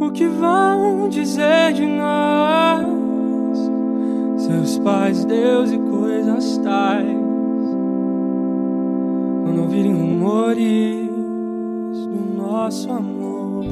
O que vão dizer de nós? Seus pais, Deus e coisas tais. Quando ouvirem rumores do nosso amor.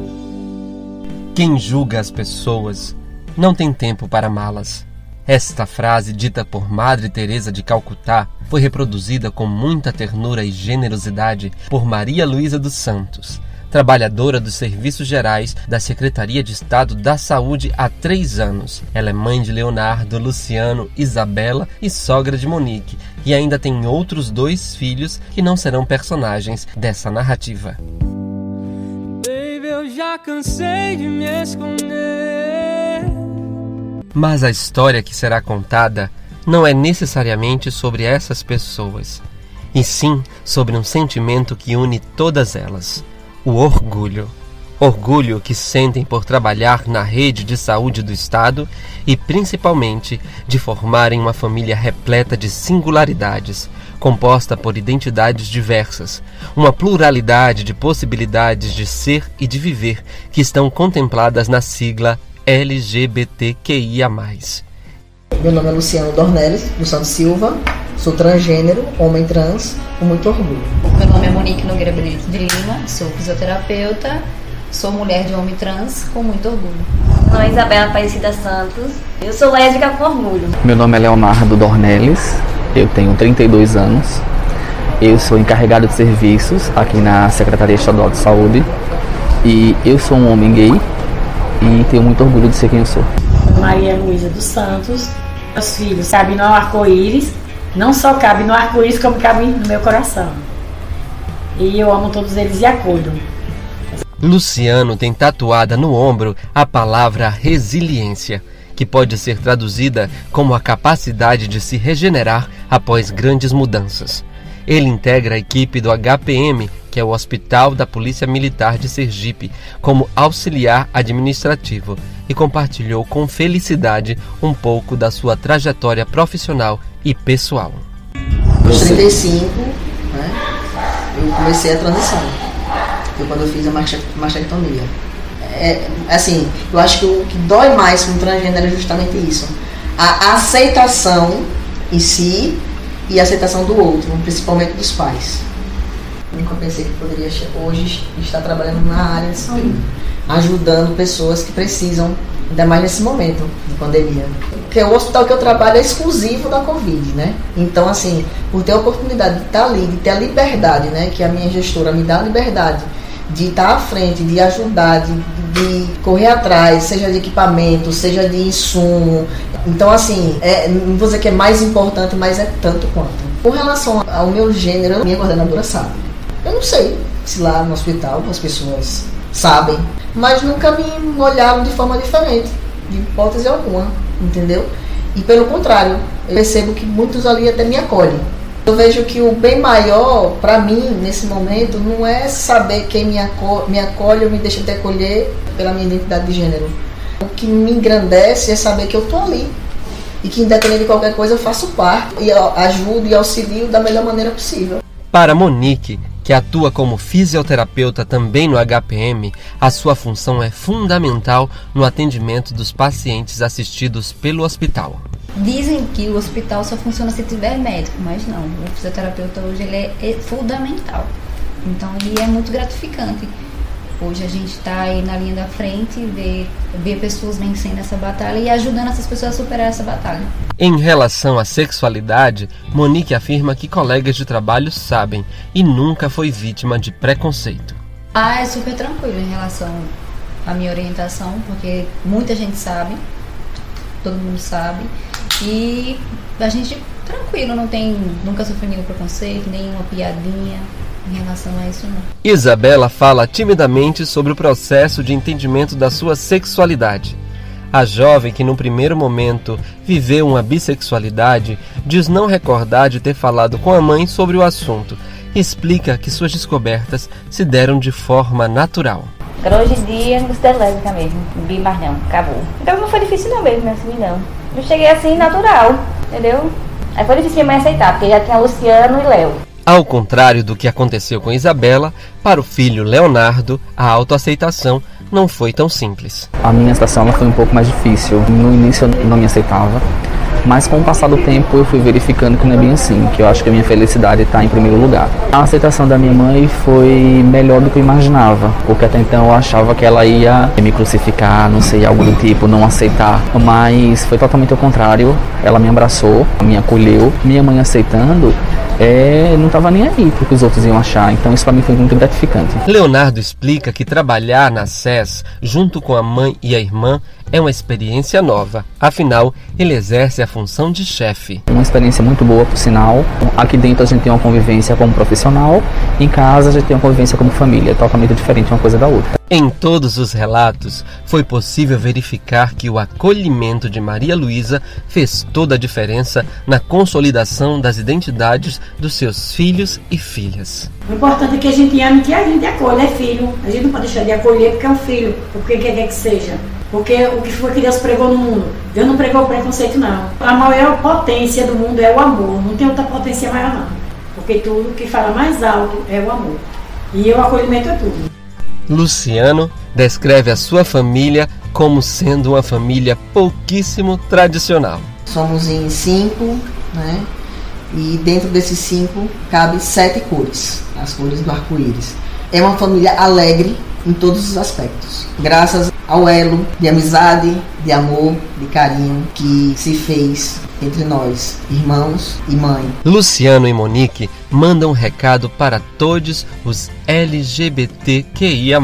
Quem julga as pessoas não tem tempo para malas. Esta frase, dita por Madre Teresa de Calcutá, foi reproduzida com muita ternura e generosidade por Maria Luísa dos Santos, trabalhadora dos Serviços Gerais da Secretaria de Estado da Saúde há três anos. Ela é mãe de Leonardo, Luciano, Isabela e sogra de Monique, e ainda tem outros dois filhos que não serão personagens dessa narrativa. Baby, eu já cansei de me esconder. Mas a história que será contada não é necessariamente sobre essas pessoas, e sim sobre um sentimento que une todas elas: o orgulho. Orgulho que sentem por trabalhar na rede de saúde do Estado e principalmente de formarem uma família repleta de singularidades, composta por identidades diversas, uma pluralidade de possibilidades de ser e de viver que estão contempladas na sigla LGBTQIA. Meu nome é Luciano Dornelles, do Santos Silva, sou transgênero, homem trans, com muito orgulho. Monique Nogueira Benedito de Lima, sou fisioterapeuta, sou mulher de homem trans, com muito orgulho. Meu nome é Isabela Aparecida Santos, eu sou lésbica com orgulho. Meu nome é Leonardo Dornelles, eu tenho 32 anos, eu sou encarregado de serviços aqui na Secretaria Estadual de Saúde e eu sou um homem gay e tenho muito orgulho de ser quem eu sou. Maria Luísa dos Santos. Meus filhos cabem no arco-íris, não só cabe no arco-íris, como cabe no meu coração. E eu amo todos eles e acolho. Luciano tem tatuada no ombro a palavra resiliência, que pode ser traduzida como a capacidade de se regenerar após grandes mudanças. Ele integra a equipe do HPM, que é o Hospital da Polícia Militar de Sergipe, como auxiliar administrativo e compartilhou com felicidade um pouco da sua trajetória profissional e pessoal. Aos 35, né, eu comecei a transição. Foi quando eu fiz a mastectomia. É, assim, eu acho que o que dói mais com transgênero é justamente isso. A aceitação em si e a aceitação do outro, principalmente dos pais. Nunca pensei que poderia hoje estar trabalhando na área de saúde, ajudando pessoas que precisam, ainda mais nesse momento de pandemia. Porque o hospital que eu trabalho é exclusivo da Covid, né? Então, assim, por ter a oportunidade de estar ali, de ter a liberdade, né? Que a minha gestora me dá a liberdade de estar à frente, de ajudar, de, de correr atrás, seja de equipamento, seja de insumo. Então, assim, é, não vou dizer que é mais importante, mas é tanto quanto. Com relação ao meu gênero, minha coordenadora sabe. Eu não sei se lá no hospital as pessoas sabem, mas nunca me olharam de forma diferente, de hipótese alguma, entendeu? E pelo contrário, eu percebo que muitos ali até me acolhem. Eu vejo que o bem maior para mim nesse momento não é saber quem me acolhe, me acolhe ou me deixa de acolher pela minha identidade de gênero. O que me engrandece é saber que eu tô ali e que independente de qualquer coisa eu faço parte e ajudo e auxilio da melhor maneira possível. Para Monique, que atua como fisioterapeuta também no HPM, a sua função é fundamental no atendimento dos pacientes assistidos pelo hospital. Dizem que o hospital só funciona se tiver médico, mas não. O fisioterapeuta hoje ele é, fundamental. Então ele é muito gratificante. Hoje a gente está aí na linha da frente, ver, ver pessoas vencendo essa batalha e ajudando essas pessoas a superar essa batalha. Em relação à sexualidade, Monique afirma que colegas de trabalho sabem e nunca foi vítima de preconceito. Ah, é super tranquilo em relação à minha orientação, porque muita gente sabe, todo mundo sabe. E a gente tranquilo, não tem, nunca sofreu nenhum preconceito, nenhuma piadinha em relação a isso não. Isabela fala timidamente sobre o processo de entendimento da sua sexualidade. A jovem que no primeiro momento viveu uma bissexualidade diz não recordar de ter falado com a mãe sobre o assunto e explica que suas descobertas se deram de forma natural. Hoje em dia, não gostei lésbica mesmo, bi mais não, acabou. Então não foi difícil não mesmo, assim, não. Eu cheguei assim, natural, entendeu? Aí foi difícil minha mãe aceitar, porque já tinha Luciano e Léo. Ao contrário do que aconteceu com Isabela, para o filho Leonardo, a autoaceitação não foi tão simples. A minha ela foi um pouco mais difícil. No início eu não me aceitava, mas com o passar do tempo eu fui verificando que não é bem assim, que eu acho que a minha felicidade está em primeiro lugar. A aceitação da minha mãe foi melhor do que eu imaginava, porque até então eu achava que ela ia me crucificar, não sei, algo do tipo, não aceitar. Mas foi totalmente ao contrário. Ela me abraçou, me acolheu, minha mãe aceitando é, não estava nem aí porque os outros iam achar. Então isso para mim foi muito gratificante. Leonardo explica que trabalhar na SES junto com a mãe e a irmã é uma experiência nova. Afinal, ele exerce a função de chefe. Uma experiência muito boa, por sinal. Aqui dentro a gente tem uma convivência como profissional, em casa a gente tem uma convivência como família, totalmente diferente uma coisa da outra. Em todos os relatos, foi possível verificar que o acolhimento de Maria Luísa fez toda a diferença na consolidação das identidades dos seus filhos e filhas. O importante é que a gente ame que a gente acolhe, é filho. A gente não pode deixar de acolher porque é um filho, porque quer que seja. Porque o que foi que Deus pregou no mundo? Deus não pregou preconceito, não. A maior potência do mundo é o amor. Não tem outra potência maior, não. Porque tudo que fala mais alto é o amor. E o acolhimento é tudo. Luciano descreve a sua família como sendo uma família pouquíssimo tradicional. Somos em cinco, né? E dentro desses cinco cabe sete cores, as cores do arco-íris. É uma família alegre em todos os aspectos. Graças ao elo de amizade, de amor, de carinho que se fez entre nós, irmãos e mãe. Luciano e Monique mandam um recado para todos os LGBTQIA.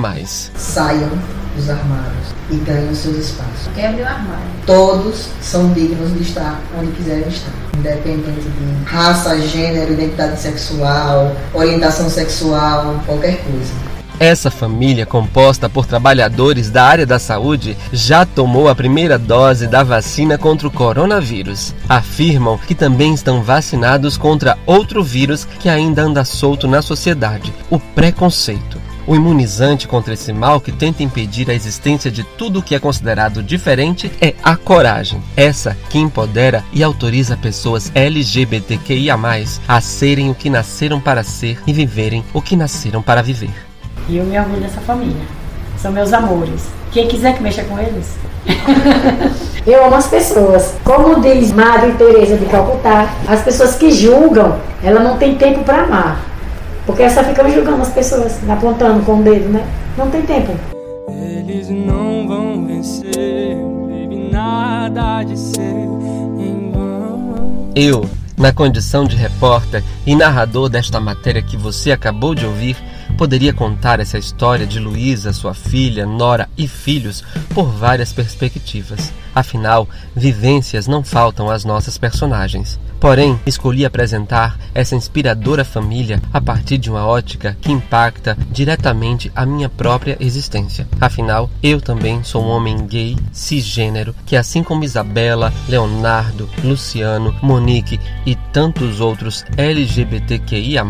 Saiam dos armários e ganhem seus espaços. Quebre o armário. Todos são dignos de estar onde quiserem estar, independente de raça, gênero, identidade sexual, orientação sexual, qualquer coisa. Essa família, composta por trabalhadores da área da saúde, já tomou a primeira dose da vacina contra o coronavírus. Afirmam que também estão vacinados contra outro vírus que ainda anda solto na sociedade: o preconceito. O imunizante contra esse mal que tenta impedir a existência de tudo o que é considerado diferente é a coragem. Essa que empodera e autoriza pessoas LGBTQIA, a serem o que nasceram para ser e viverem o que nasceram para viver. E eu me orgulho dessa família. São meus amores. Quem quiser que mexa com eles. eu amo as pessoas. Como diz Madre Teresa de Calcutá, as pessoas que julgam, ela não tem tempo para amar. Porque ela só fica julgando as pessoas, apontando com o dedo, né? Não tem tempo. Eles não vão vencer, baby, nada de ser em vão. Eu, na condição de repórter e narrador desta matéria que você acabou de ouvir, Poderia contar essa história de Luísa, sua filha, Nora e filhos por várias perspectivas. Afinal, vivências não faltam às nossas personagens. Porém, escolhi apresentar essa inspiradora família a partir de uma ótica que impacta diretamente a minha própria existência. Afinal, eu também sou um homem gay, cisgênero, que assim como Isabela, Leonardo, Luciano, Monique e tantos outros LGBTQIA,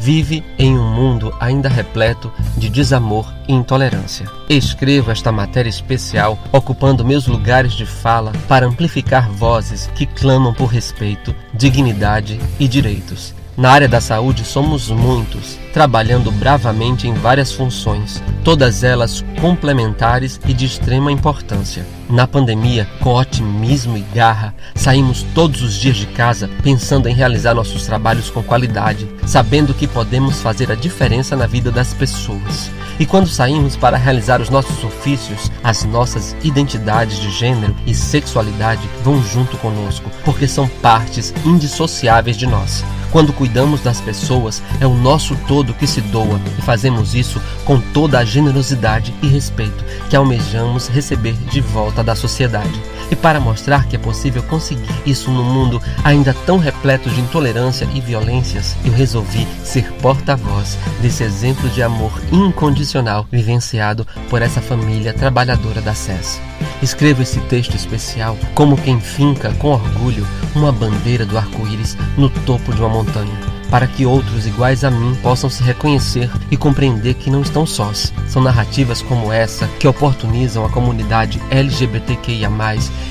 vive em um mundo ainda repleto de desamor e intolerância. Escrevo esta matéria especial ocupando meus lugares de fala para amplificar vozes que clamam por respeito, dignidade e direitos. Na área da saúde somos muitos, trabalhando bravamente em várias funções, todas elas complementares e de extrema importância. Na pandemia, com otimismo e garra, saímos todos os dias de casa pensando em realizar nossos trabalhos com qualidade, sabendo que podemos fazer a diferença na vida das pessoas. E quando saímos para realizar os nossos ofícios, as nossas identidades de gênero e sexualidade vão junto conosco, porque são partes indissociáveis de nós. Quando cuidamos das pessoas, é o nosso todo que se doa e fazemos isso com toda a generosidade e respeito que almejamos receber de volta da sociedade. E para mostrar que é possível conseguir isso num mundo ainda tão repleto de intolerância e violências, eu resolvi ser porta-voz desse exemplo de amor incondicional vivenciado por essa família trabalhadora da SES. Escrevo esse texto especial como quem finca com orgulho uma bandeira do arco-íris no topo de uma montanha para que outros iguais a mim possam se reconhecer e compreender que não estão sós. São narrativas como essa que oportunizam a comunidade LGBTQIA,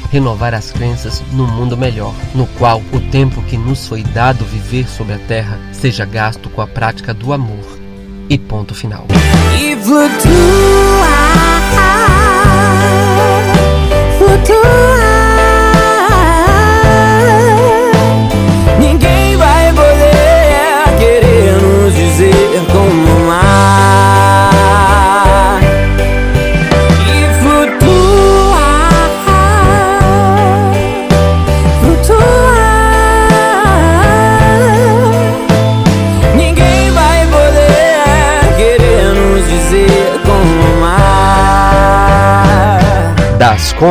renovar as crenças num mundo melhor, no qual o tempo que nos foi dado viver sobre a terra seja gasto com a prática do amor. E ponto final.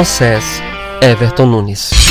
SES Everton Nunes.